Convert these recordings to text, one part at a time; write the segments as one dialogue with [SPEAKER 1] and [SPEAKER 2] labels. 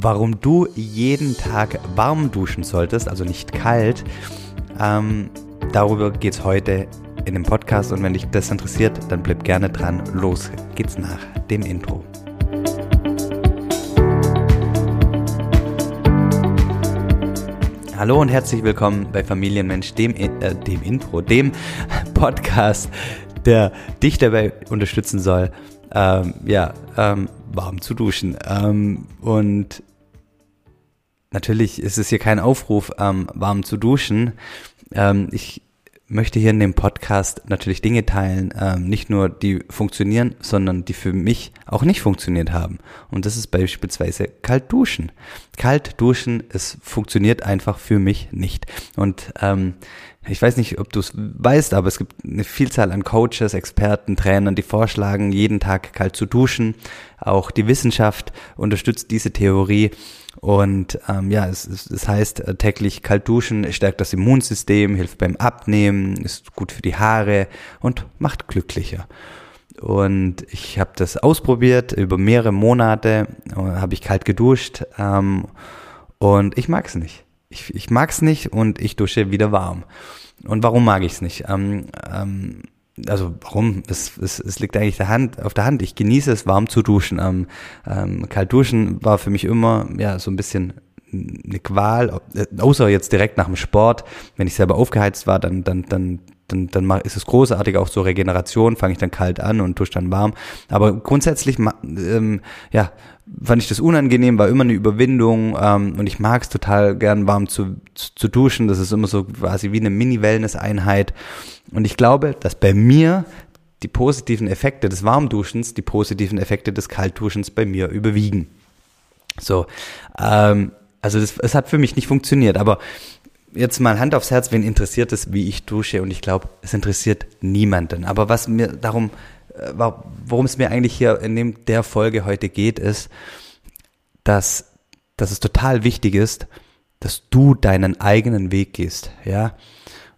[SPEAKER 1] warum du jeden Tag warm duschen solltest, also nicht kalt. Ähm, darüber geht es heute in dem Podcast und wenn dich das interessiert, dann bleib gerne dran. Los geht's nach dem Intro. Hallo und herzlich willkommen bei Familienmensch, dem, äh, dem Intro, dem Podcast, der dich dabei unterstützen soll, ähm, ja, ähm, warm zu duschen. Ähm, und natürlich ist es hier kein Aufruf, ähm, warm zu duschen. Ähm, ich möchte hier in dem Podcast natürlich Dinge teilen, ähm, nicht nur die funktionieren, sondern die für mich auch nicht funktioniert haben. Und das ist beispielsweise kalt duschen. Kalt duschen, es funktioniert einfach für mich nicht. Und ähm, ich weiß nicht, ob du es weißt, aber es gibt eine Vielzahl an Coaches, Experten, Trainern, die vorschlagen, jeden Tag kalt zu duschen. Auch die Wissenschaft unterstützt diese Theorie. Und ähm, ja, es, es, heißt, äh, täglich kalt duschen stärkt das Immunsystem, hilft beim Abnehmen, ist gut für die Haare und macht glücklicher. Und ich habe das ausprobiert über mehrere Monate, äh, habe ich kalt geduscht ähm, und ich mag es nicht. Ich, ich mag es nicht und ich dusche wieder warm. Und warum mag ich es nicht? Ähm, ähm, also warum? Es, es, es liegt eigentlich der Hand, auf der Hand. Ich genieße es, warm zu duschen. Ähm, ähm, kalt duschen war für mich immer ja so ein bisschen eine Qual, außer jetzt direkt nach dem Sport. Wenn ich selber aufgeheizt war, dann, dann, dann, dann, dann ist es großartig, auch so Regeneration, fange ich dann kalt an und dusche dann warm. Aber grundsätzlich, ähm, ja, fand ich das unangenehm, war immer eine Überwindung ähm, und ich mag es total gern warm zu, zu, zu duschen. Das ist immer so quasi wie eine Mini-Wellness-Einheit. Und ich glaube, dass bei mir die positiven Effekte des Warmduschens, die positiven Effekte des Kaltduschens bei mir überwiegen. So, ähm, also das, es hat für mich nicht funktioniert, aber jetzt mal Hand aufs Herz, wen interessiert es, wie ich dusche? Und ich glaube, es interessiert niemanden. Aber was mir darum, äh, worum es mir eigentlich hier in der Folge heute geht, ist, dass, dass es total wichtig ist, dass du deinen eigenen Weg gehst, ja.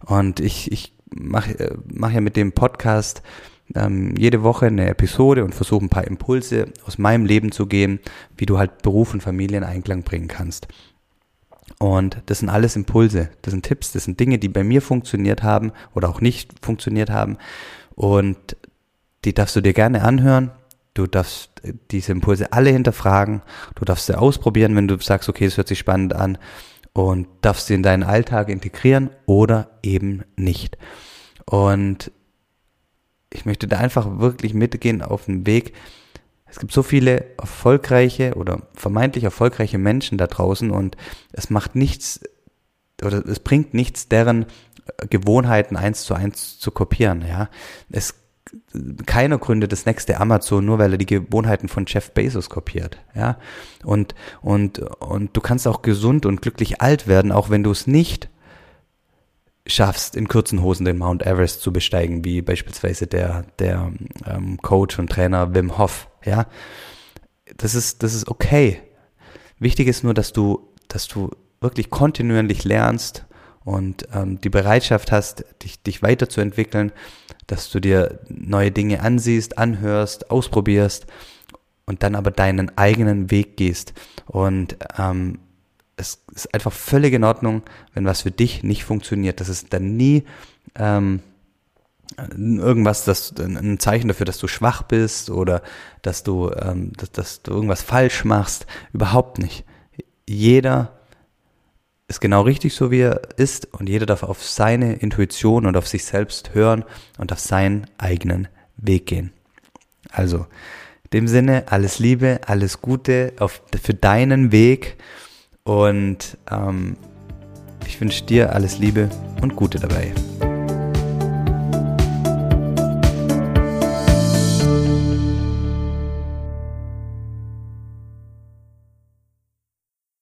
[SPEAKER 1] Und ich, ich mache äh, mach ja mit dem Podcast ähm, jede Woche eine Episode und versuche ein paar Impulse aus meinem Leben zu geben, wie du halt Beruf und Familie in Einklang bringen kannst. Und das sind alles Impulse, das sind Tipps, das sind Dinge, die bei mir funktioniert haben oder auch nicht funktioniert haben. Und die darfst du dir gerne anhören. Du darfst diese Impulse alle hinterfragen. Du darfst sie ausprobieren, wenn du sagst, okay, es hört sich spannend an und darfst sie in deinen Alltag integrieren oder eben nicht. Und ich möchte da einfach wirklich mitgehen auf den Weg. Es gibt so viele erfolgreiche oder vermeintlich erfolgreiche Menschen da draußen und es macht nichts oder es bringt nichts, deren Gewohnheiten eins zu eins zu kopieren, ja. Es keiner gründet das nächste Amazon nur, weil er die Gewohnheiten von Jeff Bezos kopiert, ja. Und, und, und du kannst auch gesund und glücklich alt werden, auch wenn du es nicht schaffst, in kurzen Hosen den Mount Everest zu besteigen, wie beispielsweise der, der ähm, Coach und Trainer Wim Hof, ja. Das ist, das ist okay. Wichtig ist nur, dass du, dass du wirklich kontinuierlich lernst und ähm, die Bereitschaft hast, dich, dich weiterzuentwickeln, dass du dir neue Dinge ansiehst, anhörst, ausprobierst und dann aber deinen eigenen Weg gehst. Und ähm, es ist einfach völlig in Ordnung, wenn was für dich nicht funktioniert. Das ist dann nie ähm, irgendwas, das ein Zeichen dafür, dass du schwach bist oder dass du, ähm, dass, dass du irgendwas falsch machst. Überhaupt nicht. Jeder ist genau richtig so, wie er ist und jeder darf auf seine Intuition und auf sich selbst hören und auf seinen eigenen Weg gehen. Also, in dem Sinne, alles Liebe, alles Gute auf, für deinen Weg und ähm, ich wünsche dir alles Liebe und Gute dabei.